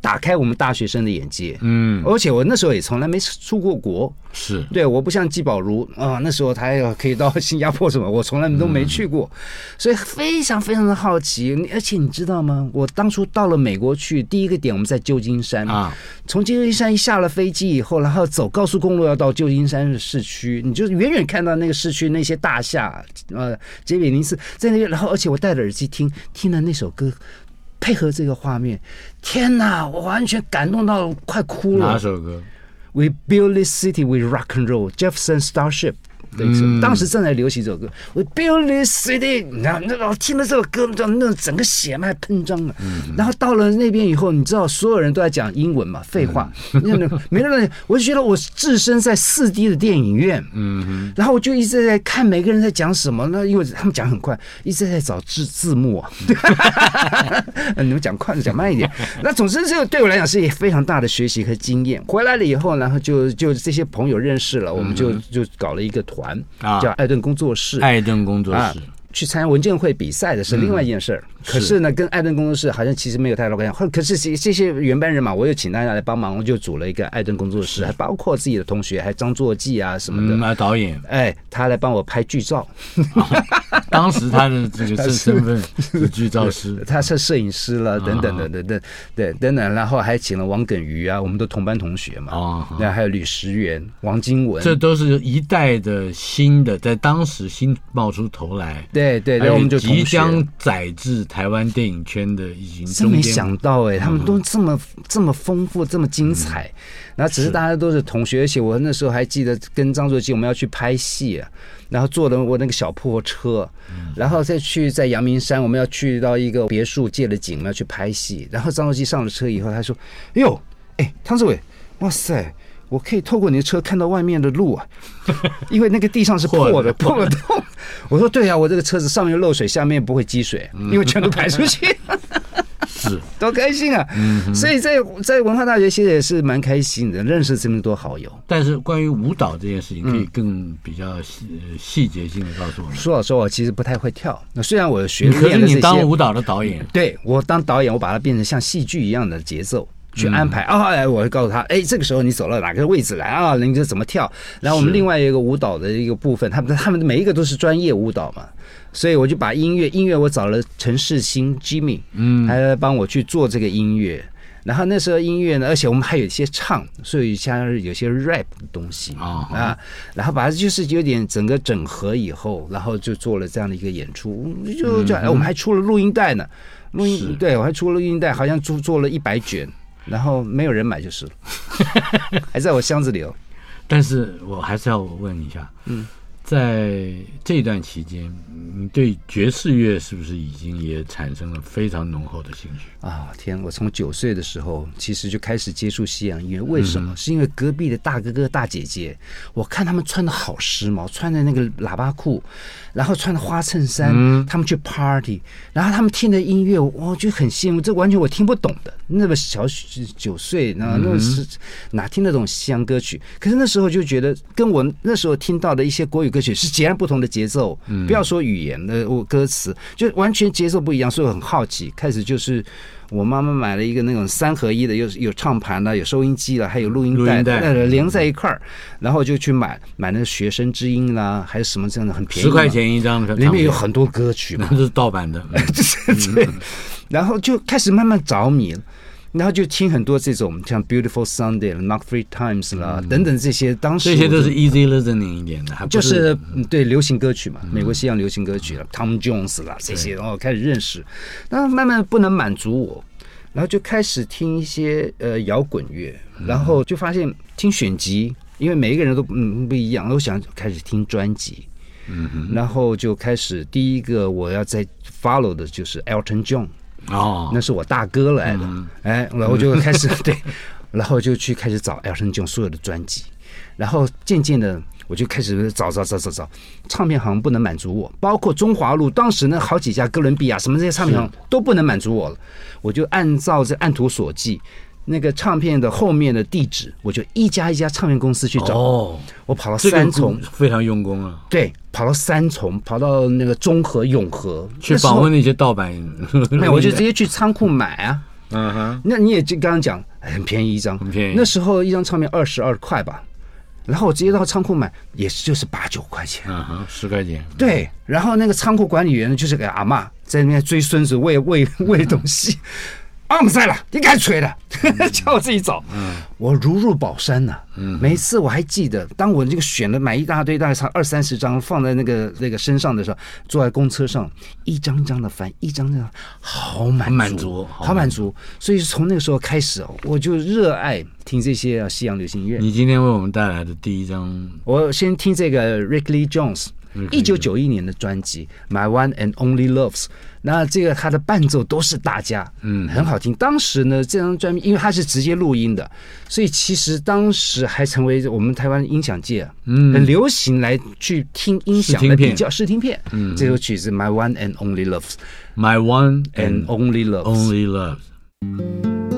打开我们大学生的眼界，嗯，而且我那时候也从来没出过国，是对，我不像季宝如啊，那时候他要可以到新加坡什么，我从来都没去过，所以非常非常的好奇。而且你知道吗？我当初到了美国去，第一个点我们在旧金山啊，从旧金山一下了飞机以后，然后走高速公路要到旧金山的市区，你就远远看到那个市区那些大厦，呃，杰比林斯在那边，然后而且我戴着耳机听听了那首歌。配合这个画面，天哪！我完全感动到快哭了。哪首歌？We build this city with rock and roll. Jefferson Starship。对，当时正在流行这首歌。Build this city，然后那个听了这首歌，那那整个血脉喷张了。然后到了那边以后，你知道所有人都在讲英文嘛？废话，那那没人。我就觉得我置身在四 D 的电影院，嗯，然后我就一直在看每个人在讲什么。那因为他们讲很快，一直在找字字幕啊。[LAUGHS] 你们讲快，讲慢一点。[LAUGHS] 那总之，这个对我来讲是一个非常大的学习和经验。回来了以后，然后就就这些朋友认识了，我们就就搞了一个团。啊，叫艾顿工作室，艾顿工作室，去参加文建会比赛的是另外一件事儿。嗯、可是呢，跟艾顿工作室好像其实没有太多关系。后可是这这些原班人马，我又请大家来帮忙，我就组了一个艾顿工作室，还包括自己的同学，还张作骥啊什么的。嗯，导演，哎，他来帮我拍剧照。哦、[LAUGHS] 当时他的这个身份 [LAUGHS] 是剧照师，他是摄影师了，等等等等等，对，等等，然后还请了王耿瑜啊，我们都同班同学嘛。哦，那还有吕石原、王金文，这都是一代的新的，在当时新冒出头来。对对对对，我们就即将载至台湾电影圈的已经。真没想到哎，他们都这么这么丰富，这么精彩。然后只是大家都是同学，而且我那时候还记得跟张作骥我们要去拍戏啊，然后坐的我那个小破车，然后再去在阳明山，我们要去到一个别墅借了景，我们要去拍戏。然后张作骥上了车以后，他说：“哎呦，哎，汤志伟，哇塞！”我可以透过你的车看到外面的路啊，[LAUGHS] 因为那个地上是破的，破了洞。[LAUGHS] 我说对呀、啊，我这个车子上面漏水，下面不会积水，因为全都排出去。[LAUGHS] 是，多开心啊！所以在在文化大学其实也是蛮开心的，认识这么多好友。但是关于舞蹈这件事情，可以更比较细细节性的告诉我们。说老实话，我其实不太会跳。那虽然我学可是你当舞蹈的导演，对我当导演，我把它变成像戏剧一样的节奏。去安排啊！哎，我会告诉他，哎，这个时候你走到哪个位置来啊？你就怎么跳？然后我们另外一个舞蹈的一个部分，他们他们每一个都是专业舞蹈嘛，所以我就把音乐音乐我找了陈世新 Jimmy，嗯，还来帮我去做这个音乐。然后那时候音乐呢，而且我们还有一些唱，所以像有些 rap 的东西啊，然后把它就是有点整个整合以后，然后就做了这样的一个演出，就就哎，我们还出了录音带呢，录音对我还出了录音带，好像做做了一百卷。然后没有人买就是了，[LAUGHS] 还在我箱子里哦。但是我还是要问一下，嗯。在这段期间，你对爵士乐是不是已经也产生了非常浓厚的兴趣啊？天，我从九岁的时候其实就开始接触西洋音乐，为什么？嗯、是因为隔壁的大哥哥大姐姐，我看他们穿的好时髦，穿的那个喇叭裤，然后穿的花衬衫，嗯、他们去 party，然后他们听的音乐，我就很羡慕，这完全我听不懂的。那么小九岁，那那是哪听得懂西洋歌曲？可是那时候就觉得，跟我那时候听到的一些国语歌曲。是截然不同的节奏，不要说语言的，我歌词就完全节奏不一样，所以我很好奇。开始就是我妈妈买了一个那种三合一的，有有唱盘的，有收音机的，还有录音带，连在一块儿，然后就去买买那个学生之音啦，还是什么这样的很便宜，十块钱一张，里面有很多歌曲嘛，[LAUGHS] 那是盗版的，[LAUGHS] 对，然后就开始慢慢着迷了。然后就听很多这种像 Beautiful Sunday、Not Three Times 啦、嗯、等等这些，当时这些都是 easy listening 一点的，还不是就是对流行歌曲嘛，美国西洋流行歌曲了、嗯、，Tom Jones 啦这些，然后开始认识，那慢慢不能满足我，然后就开始听一些呃摇滚乐，然后就发现听选集，因为每一个人都嗯不一样，我想开始听专辑，嗯哼，然后就开始第一个我要再 follow 的就是 Elton John。哦，那是我大哥来的，嗯、哎，然后就开始 [LAUGHS] 对，然后就去开始找 Elton John 所有的专辑，然后渐渐的我就开始找找找找找，唱片行不能满足我，包括中华路当时那好几家哥伦比亚什么这些唱片行都不能满足我了，我就按照这按图索骥。那个唱片的后面的地址，我就一家一家唱片公司去找。哦，我跑了三重，非常用功啊。对，跑到三重，跑到那个中和、永和去访问那些盗版。那 [LAUGHS] 我就直接去仓库买啊。嗯哼。那你也就刚刚讲，很便宜一张，很便宜。那时候一张唱片二十二块吧，然后我直接到仓库买，也是就是八九块钱。嗯哼，十块钱。对，然后那个仓库管理员呢，就是个阿妈在那边追孙子喂喂 [LAUGHS] 喂东西。啊，不在了，你该吹的，[LAUGHS] 叫我自己找。嗯，我如入宝山呐。嗯，每次我还记得，当我这个选了买一大堆，大概差二三十张放在那个那个身上的时候，坐在公车上，一张一张的翻，一张张，好满满足，好满足。所以从那个时候开始哦，我就热爱听这些西洋流行乐。你今天为我们带来的第一张，我先听这个 Rick Lee Jones。一九九一年的专辑《My One and Only Loves》，那这个它的伴奏都是大家，嗯，很好听。当时呢，这张专辑因为它是直接录音的，所以其实当时还成为我们台湾音响界，嗯，很流行来去听音响的比较试听片。嗯，这首曲子《My One and Only Loves》，《My One and Only Loves》，Only Loves。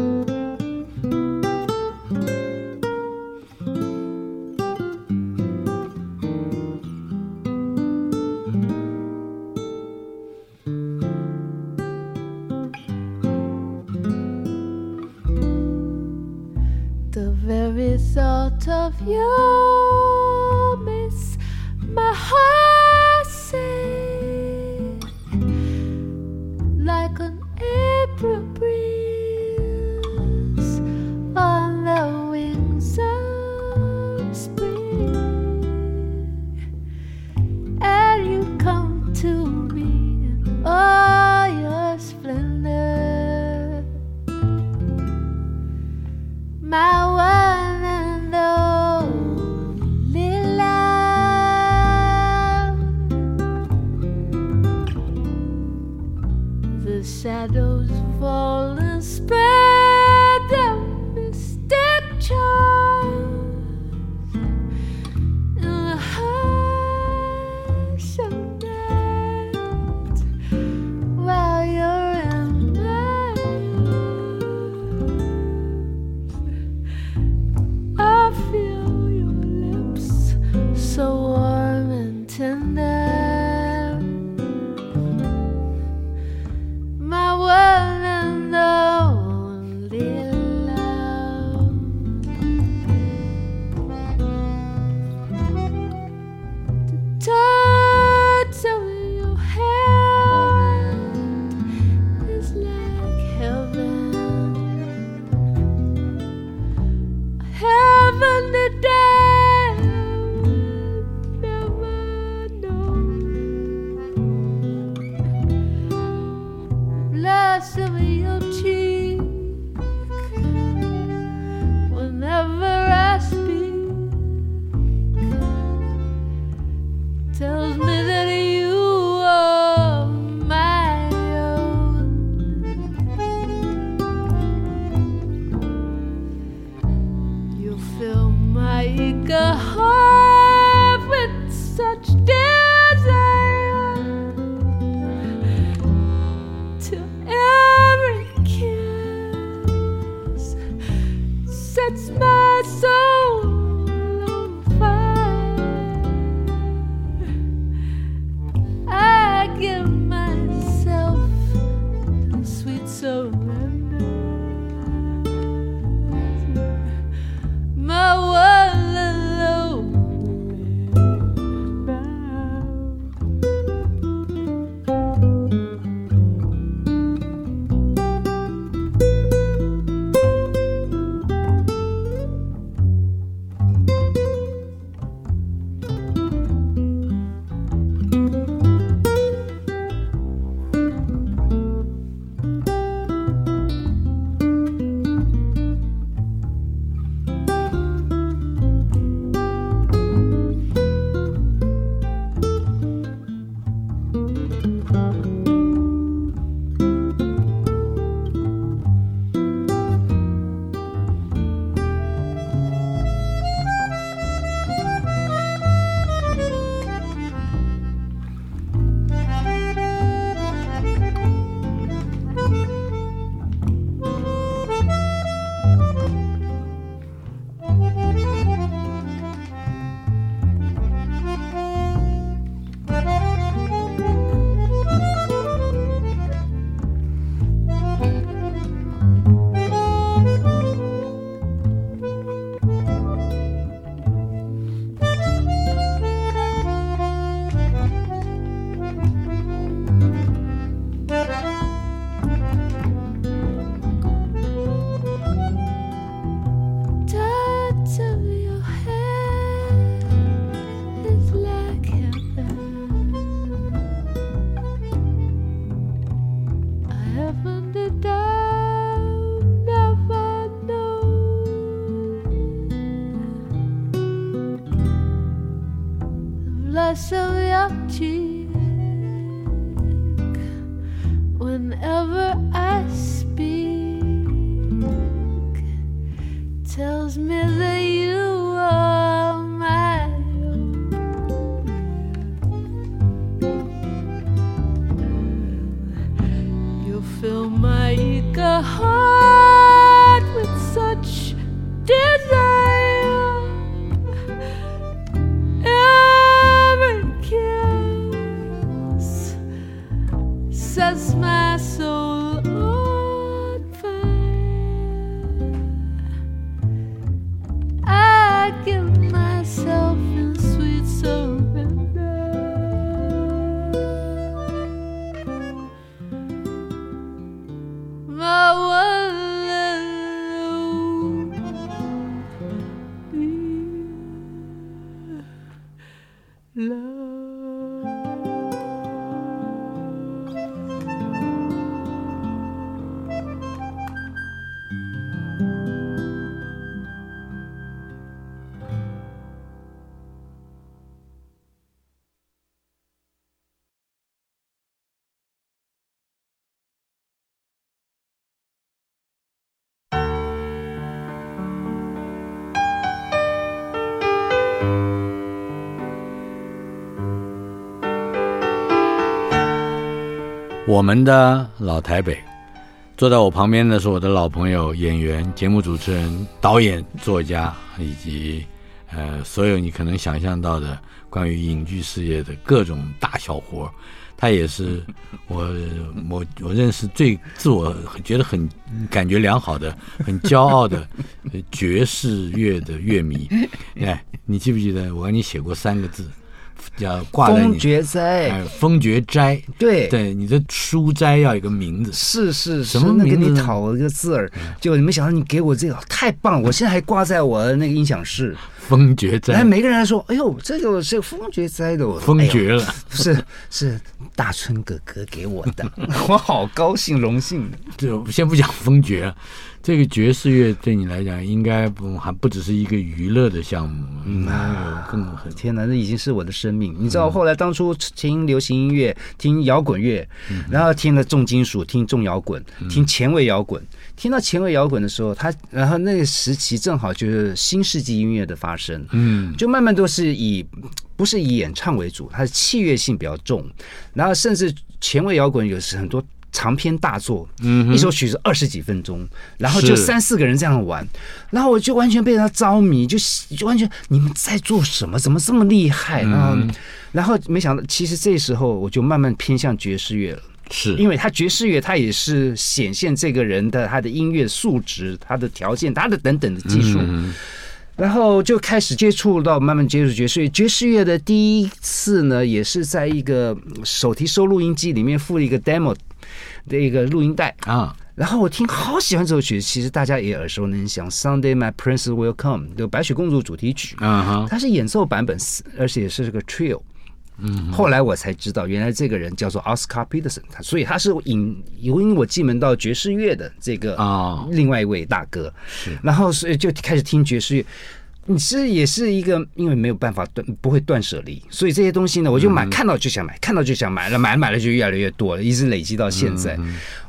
You as my soul. 我们的老台北，坐在我旁边的是我的老朋友、演员、节目主持人、导演、作家，以及呃所有你可能想象到的关于影剧事业的各种大小活。他也是我我我认识最自我觉得很感觉良好的、很骄傲的 [LAUGHS] 爵士乐的乐迷。哎，你记不记得我给你写过三个字？叫挂在你封爵斋，哎，封爵斋，对对，你的书斋要有一个名字，是是什么名字？给你讨了一个字儿，结果你没想到你给我这个太棒了，我现在还挂在我的那个音响室。[LAUGHS] 封爵斋，哎，每个人来说，哎呦，这个是封爵斋的，[LAUGHS] 我封爵了，是是大春哥哥给我的，[LAUGHS] 我好高兴荣幸。就先不讲封爵。这个爵士乐对你来讲，应该不还不只是一个娱乐的项目，嗯，更很天哪，那已经是我的生命。你知道，后来当初听流行音乐，听摇滚乐，然后听了重金属，听重摇滚，听前卫摇滚，听到前卫摇滚的时候，他然后那个时期正好就是新世纪音乐的发生，嗯，就慢慢都是以不是以演唱为主，它的器乐性比较重，然后甚至前卫摇滚有时很多。长篇大作，嗯，一首曲子二十几分钟，然后就三四个人这样玩，然后我就完全被他着迷，就就完全你们在做什么？怎么这么厉害？然后，然后没想到，其实这时候我就慢慢偏向爵士乐了，是。因为他爵士乐，他也是显现这个人的他的音乐素质、他的条件、他的等等的技术，然后就开始接触到慢慢接触爵士乐。爵士乐的第一次呢，也是在一个手提收录音机里面附了一个 demo。的一个录音带啊，然后我听好喜欢这首曲子，其实大家也耳熟能详，《Sunday My Prince Will Come》就白雪公主主题曲啊，它是演奏版本，而且是这个 trio。嗯，后来我才知道，原来这个人叫做 Oscar Peterson，他所以他是引引我进门到爵士乐的这个啊，另外一位大哥。是，然后所以就开始听爵士乐。你是也是一个，因为没有办法断，不会断舍离，所以这些东西呢，我就买，看到就想买，看到就想买了，买了买了就越来越多了，一直累积到现在。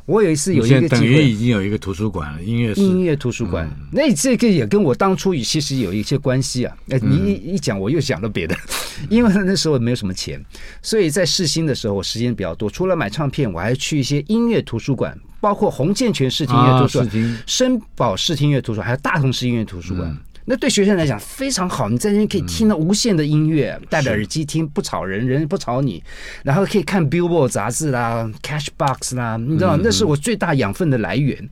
我有一次有一个等于已经有一个图书馆了，音乐音乐图书馆。那这个也跟我当初其实有一些关系啊。哎，你一一讲，我又想到别的，[LAUGHS] 因为那时候没有什么钱，所以在试新的时候，我时间比较多，除了买唱片，我还去一些音乐图书馆，包括洪建全视听音乐图书馆、声宝视听音乐图书馆，还有大同市音乐图书馆。那对学生来讲非常好，你在那边可以听到无限的音乐，戴着耳机听，不吵人，人不吵你，然后可以看 Billboard 杂志啦、Cashbox 啦，你知道，那是我最大养分的来源。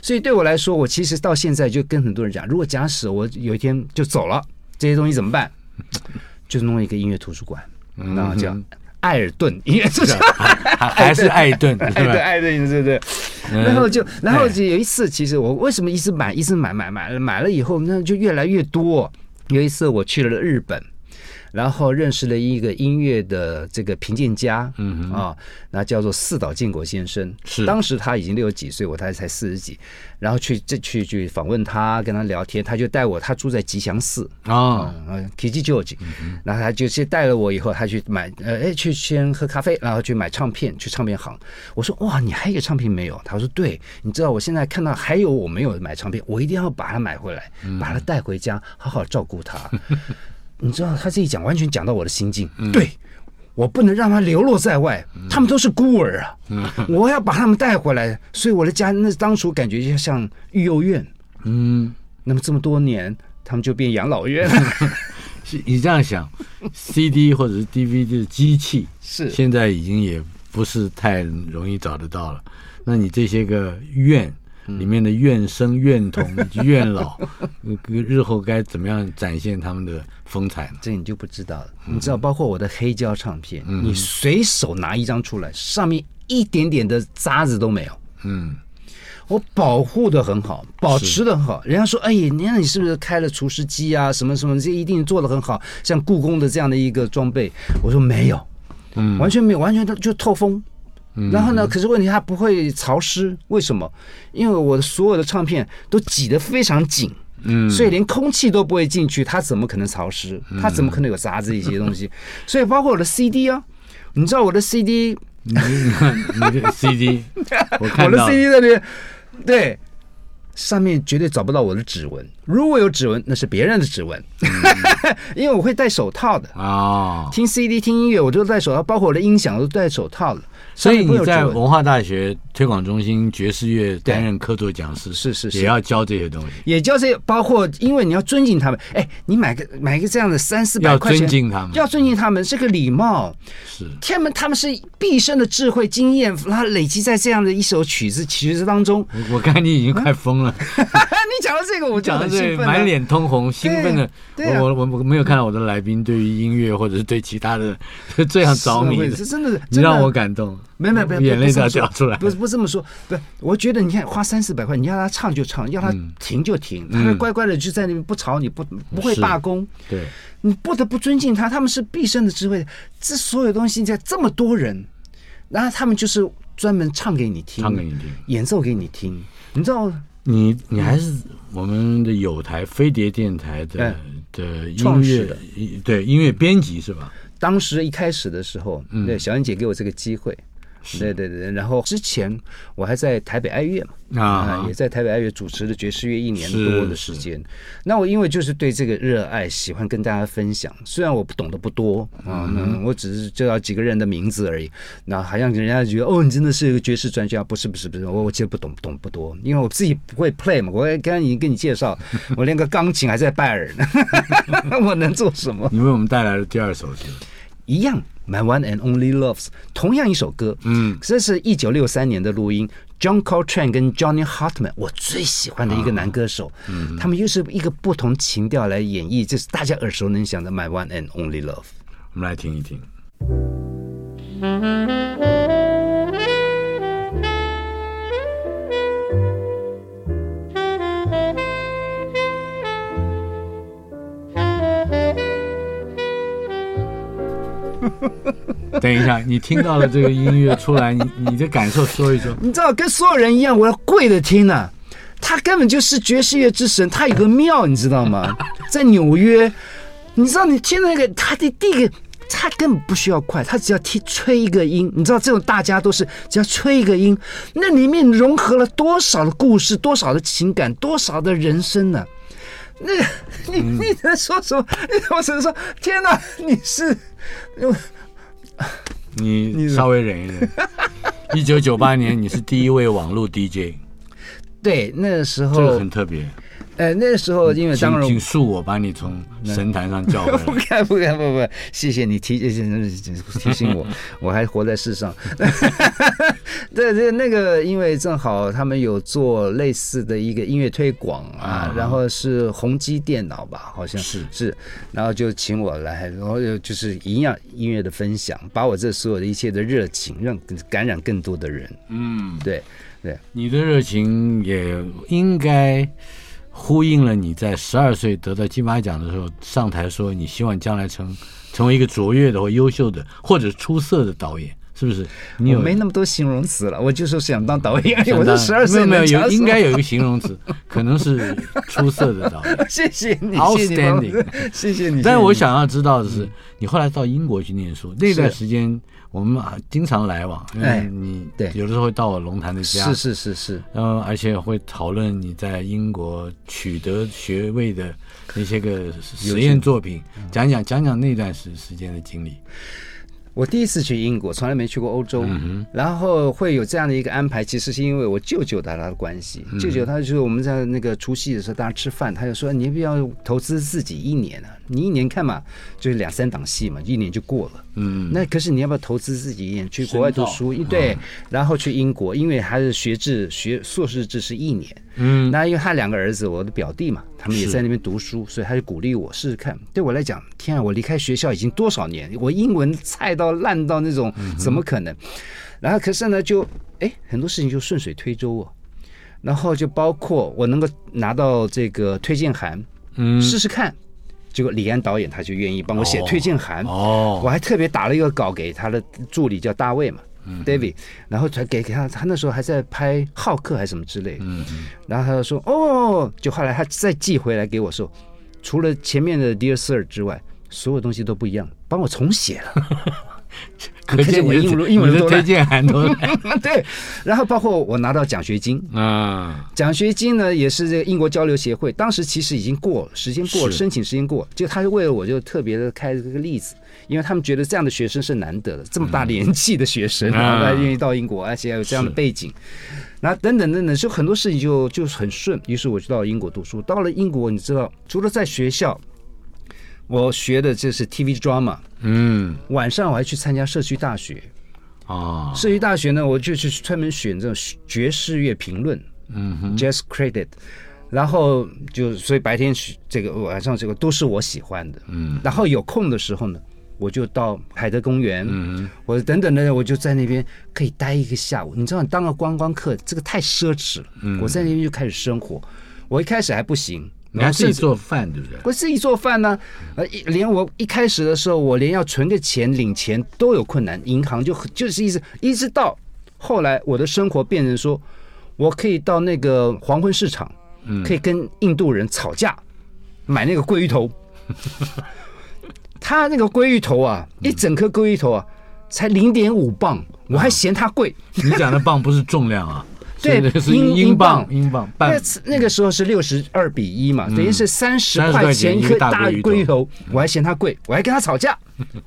所以对我来说，我其实到现在就跟很多人讲，如果假使我有一天就走了，这些东西怎么办？就弄一个音乐图书馆，然后叫。艾尔顿音乐图书馆，还是艾顿，对艾顿，对对。然后就，然后就有一次，其实我为什么一直买，一直买，买买了，买了以后，那就越来越多。有一次我去了日本。然后认识了一个音乐的这个评鉴家，嗯啊，那叫做四岛建国先生。是，当时他已经六十几岁，我他才四十几。然后去这去去访问他，跟他聊天，他就带我，他住在吉祥寺啊，嗯，Kiji George。然后他就先带了我，以后他去买，呃，哎，去先喝咖啡，然后去买唱片，去唱片行。我说哇，你还有个唱片没有？他说对，你知道我现在看到还有我没有买唱片，我一定要把它买回来，把它带回家，好好照顾它。你知道他这一讲，完全讲到我的心境。嗯、对，我不能让他流落在外，嗯、他们都是孤儿啊！嗯、我要把他们带回来，所以我的家那当初感觉就像育幼院。嗯，那么这么多年，他们就变养老院 [LAUGHS] 了。你这样想，CD 或者是 DVD 的机器是现在已经也不是太容易找得到了。那你这些个院里面的怨声怨童以及怨老，[LAUGHS] 日后该怎么样展现他们的风采？这你就不知道了。你知道，包括我的黑胶唱片，嗯、你随手拿一张出来，上面一点点的渣子都没有。嗯。我保护的很好，保持的很好。人家说：“哎呀，你看你是不是开了除湿机啊？什么什么，这一定做的很好，像故宫的这样的一个装备。”我说没有，嗯，完全没有，完全都就透风。嗯，然后呢，可是问题它不会潮湿，为什么？因为我的所有的唱片都挤得非常紧，嗯，所以连空气都不会进去，它怎么可能潮湿？它怎么可能有杂质一些东西？[LAUGHS] 所以包括我的 CD 啊，你知道我的 CD，你看 [LAUGHS] 你的 CD，[LAUGHS] 我看我的 CD 那边。对，上面绝对找不到我的指纹。如果有指纹，那是别人的指纹，嗯、因为我会戴手套的啊。听 CD 听音乐，我就戴手套，包括我的音响都戴手套的。所以你在文化大学推广中心爵士乐担任客座讲师，是是是，也要教这些东西，也教这些，包括因为你要尊敬他们。哎，你买个买一个这样的三四百块钱，要尊敬他们，要尊敬他们，这个礼貌是。他们他们是毕生的智慧经验，然后累积在这样的一首曲子曲子当中。我我看你已经快疯了，[LAUGHS] 你讲到这个，我就很兴奋，满脸通红，兴奋的。我我我没有看到我的来宾对于音乐或者是对其他的 [LAUGHS] 这样着迷的，是真的，你让我感动。没没没，眼泪都要掉出来。不是不是这么说，不是，我觉得你看花三四百块，你要他唱就唱，要他停就停，嗯、他乖乖的就在那边不吵你，不不会罢工。对，你不得不尊敬他，他们是毕生的智慧。这所有东西在这么多人，然后他们就是专门唱给你听，唱给你听，演奏给你听。你知道，你你还是我们的有台飞碟电台的、嗯、的音乐的对音乐编辑是吧？当时一开始的时候，嗯、对小燕姐给我这个机会。对对对，然后之前我还在台北爱乐嘛，啊，也在台北爱乐主持了爵士乐一年多的时间。那我因为就是对这个热爱，喜欢跟大家分享。虽然我不懂得不多啊，嗯，我只是知道几个人的名字而已。那好像人家觉得哦，你真的是一个爵士专家？不是不是不是，我我其实不懂不懂不多，因为我自己不会 play 嘛。我刚刚已经跟你介绍，我连个钢琴还在拜耳呢，[LAUGHS] 我能做什么？你为我们带来了第二首歌一样。My One and Only Loves，同样一首歌，嗯，这是一九六三年的录音，John Coltrane 跟 Johnny Hartman，我最喜欢的一个男歌手，嗯，他们又是一个不同情调来演绎，这是大家耳熟能详的 My One and Only Love，我们来听一听。[LAUGHS] 等一下，你听到了这个音乐出来，你你的感受说一说。你知道，跟所有人一样，我要跪着听呢、啊。他根本就是爵士乐之神，他有个庙，你知道吗？[LAUGHS] 在纽约，你知道，你听那个他的第一个，他根本不需要快，他只要听吹一个音。你知道，这种大家都是只要吹一个音，那里面融合了多少的故事，多少的情感，多少的人生呢、啊？那，你你在说什么？你我只能说，天哪，你是。你稍微忍一忍。[LAUGHS] 一九九八年，你是第一位网络 DJ。对，那个时候这个很特别。呃，那时候因为当然，请恕我把你从神坛上叫回来。[LAUGHS] 不敢不敢不不，谢谢你提提醒我，[LAUGHS] 我还活在世上。[LAUGHS] 对对，那个因为正好他们有做类似的一个音乐推广啊，然后是宏基电脑吧，好像是是，然后就请我来，然后就是一样音乐的分享，把我这所有的一切的热情，让感染更多的人。嗯，对对，你的热情也应该。呼应了你在十二岁得到金马奖的时候上台说，你希望将来成成为一个卓越的或优秀的或者出色的导演，是不是？你有没那么多形容词了，我就是想当导演。我是十二岁没有没有有应该有一个形容词，[LAUGHS] 可能是出色的导演。[LAUGHS] 谢谢你，Outstanding，谢谢你。但是我想要知道的是，你后来到英国去念书那段时间。我们啊经常来往，因为你对有的时候会到我龙潭的家，是是是是，然后而且会讨论你在英国取得学位的那些个实验作品，讲讲讲讲那段时时间的经历。我第一次去英国，从来没去过欧洲，嗯、然后会有这样的一个安排，其实是因为我舅舅带他的关系。嗯、舅舅他就是我们在那个除夕的时候，大家吃饭，他就说：“你要不要投资自己一年啊？你一年看嘛，就是两三档戏嘛，一年就过了。嗯，那可是你要不要投资自己一年去国外读书？一对，嗯、然后去英国，因为还是学制学硕士制是一年。嗯，那因为他两个儿子，我的表弟嘛，他们也在那边读书，所以他就鼓励我试试看。对我来讲，天啊，我离开学校已经多少年，我英文菜到。烂到那种，怎么可能？然后可是呢，就哎，很多事情就顺水推舟哦。然后就包括我能够拿到这个推荐函，嗯，试试看。结果李安导演他就愿意帮我写推荐函哦。我还特别打了一个稿给他的助理叫大卫嘛，David，然后才给给他。他那时候还在拍《浩克》还是什么之类的，嗯，然后他就说哦，就后来他再寄回来给我说，除了前面的 Dear Sir 之外，所有东西都不一样，帮我重写了。[LAUGHS] 可见我英文英文都推荐函都 [LAUGHS] 对，然后包括我拿到奖学金。啊，奖学金呢也是这个英国交流协会，当时其实已经过了时间过了，申请时间过了，就他是为了我就特别的开这个例子，因为他们觉得这样的学生是难得的，这么大年纪的学生啊，他愿意到英国，而且还有这样的背景，然后等等等等，就很多事情就就很顺，于是我就到英国读书。到了英国，你知道，除了在学校。我学的就是 TV drama，嗯，晚上我还去参加社区大学，啊，社区大学呢，我就去专门选这种爵士乐评论，嗯哼，Jazz Credit，然后就所以白天这个晚上这个都是我喜欢的，嗯，然后有空的时候呢，我就到海德公园，嗯，或者等等的，我就在那边可以待一个下午。你知道，当个观光客这个太奢侈了，嗯，我在那边就开始生活，我一开始还不行。你还自己做饭，对不对？我自己做饭呢，呃，连我一开始的时候，我连要存个钱、领钱都有困难，银行就就是一直一直到后来，我的生活变成说，我可以到那个黄昏市场，可以跟印度人吵架，买那个鲑鱼头，[LAUGHS] 他那个鲑鱼头啊，一整颗鲑鱼头啊，才零点五磅，我还嫌它贵。你讲的磅不是重量啊？对，英英镑，英镑，那那个时候是六十二比一嘛，等于是三十块钱一颗大龟头，我还嫌它贵，我还跟他吵架，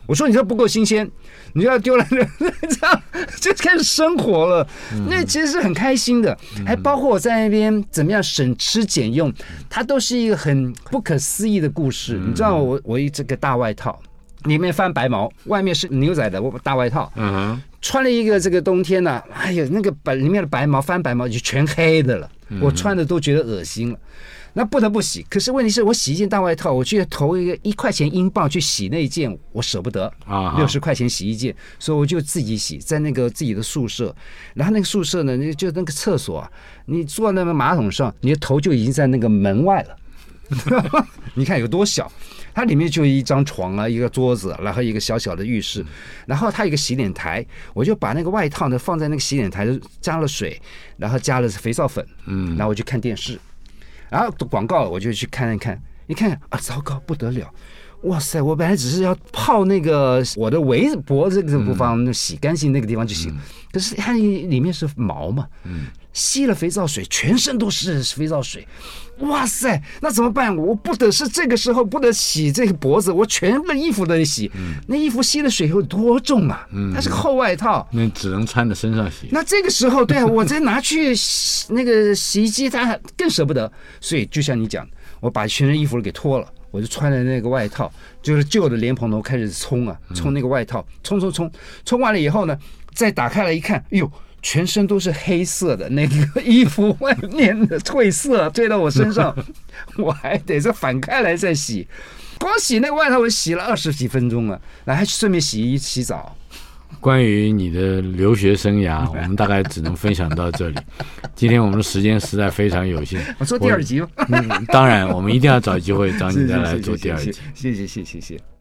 我说你这不够新鲜，你就要丢了，[LAUGHS] 这样就开始生活了。那其实是很开心的，还包括我在那边怎么样省吃俭用，它都是一个很不可思议的故事。你知道我我一这个大外套。里面翻白毛，外面是牛仔的大外套。嗯哼，穿了一个这个冬天呢，哎呀，那个白里面的白毛翻白毛就全黑的了，我穿的都觉得恶心了。那不得不洗，可是问题是我洗一件大外套，我去投一个一块钱英镑去洗那一件，我舍不得啊，六十块钱洗一件，所以我就自己洗，在那个自己的宿舍。然后那个宿舍呢，就那个厕所啊，你坐那个马桶上，你的头就已经在那个门外了。[LAUGHS] 你看有多小。它里面就一张床啊，一个桌子，然后一个小小的浴室，然后它有一个洗脸台，我就把那个外套呢放在那个洗脸台，加了水，然后加了肥皂粉，嗯，然后我就看电视，然后广告我就去看一看，一看啊，糟糕不得了，哇塞，我本来只是要泡那个我的围脖这个地方洗干净那个地方就行，可是它里面是毛嘛，嗯，吸了肥皂水，全身都是肥皂水。哇塞，那怎么办？我不得是这个时候不得洗这个脖子，我全部衣服都得洗。嗯，那衣服吸了水有多重啊？嗯，它是个厚外套，那只能穿在身上洗。那这个时候，对啊，我再拿去洗那个洗衣机，它更舍不得。所以就像你讲，我把全身衣服给脱了，我就穿着那个外套，就是旧的莲蓬头开始冲啊，冲那个外套，冲冲冲，冲完了以后呢，再打开来一看，哎呦。全身都是黑色的，那个衣服外面的褪色褪到我身上，[LAUGHS] 我还得再反开来再洗，光洗那个外套我洗了二十几分钟了，然后还顺便洗衣洗澡。关于你的留学生涯，[LAUGHS] 我们大概只能分享到这里。今天我们的时间实在非常有限，我做第二集吧？嗯，当然，我们一定要找机会找你再来 [LAUGHS] 做第二集。谢谢谢谢谢谢。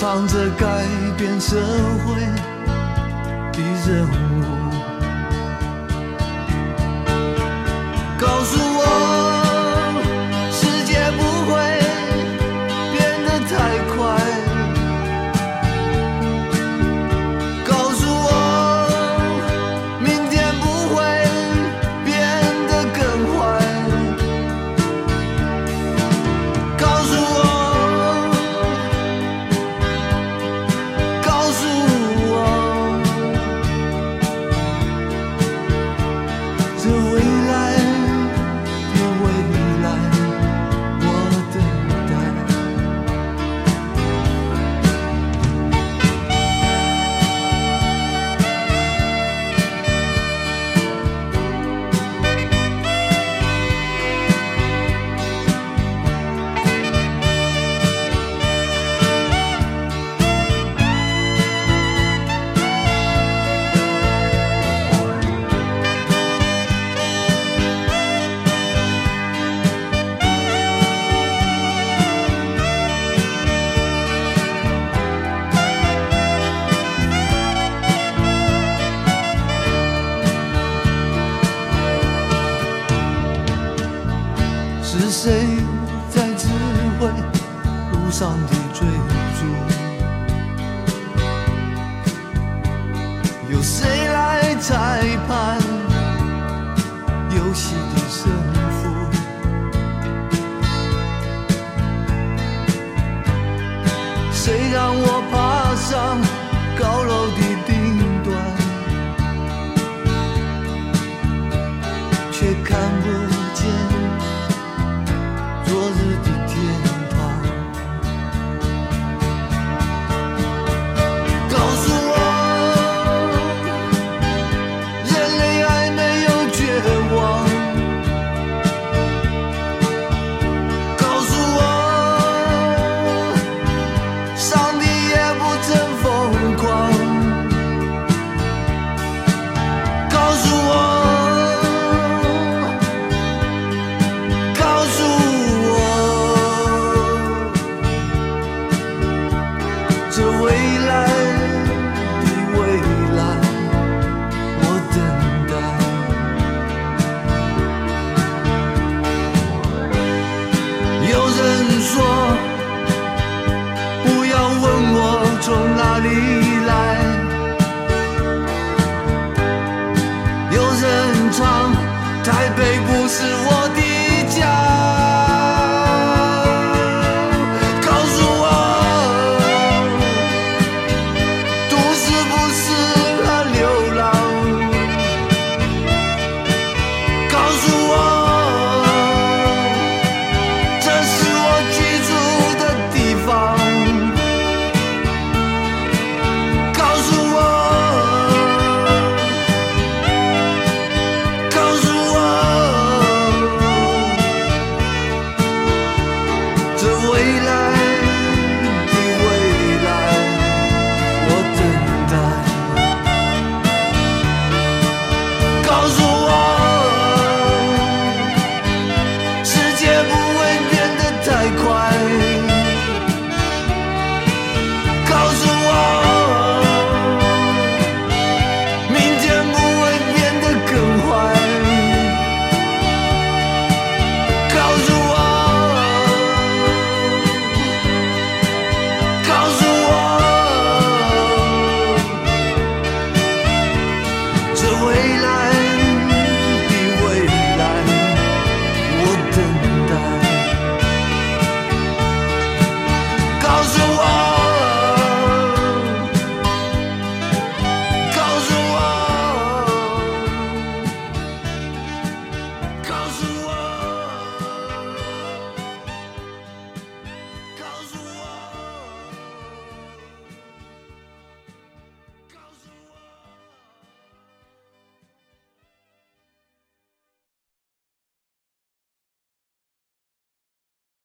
唱着改变社会的任务，告诉我。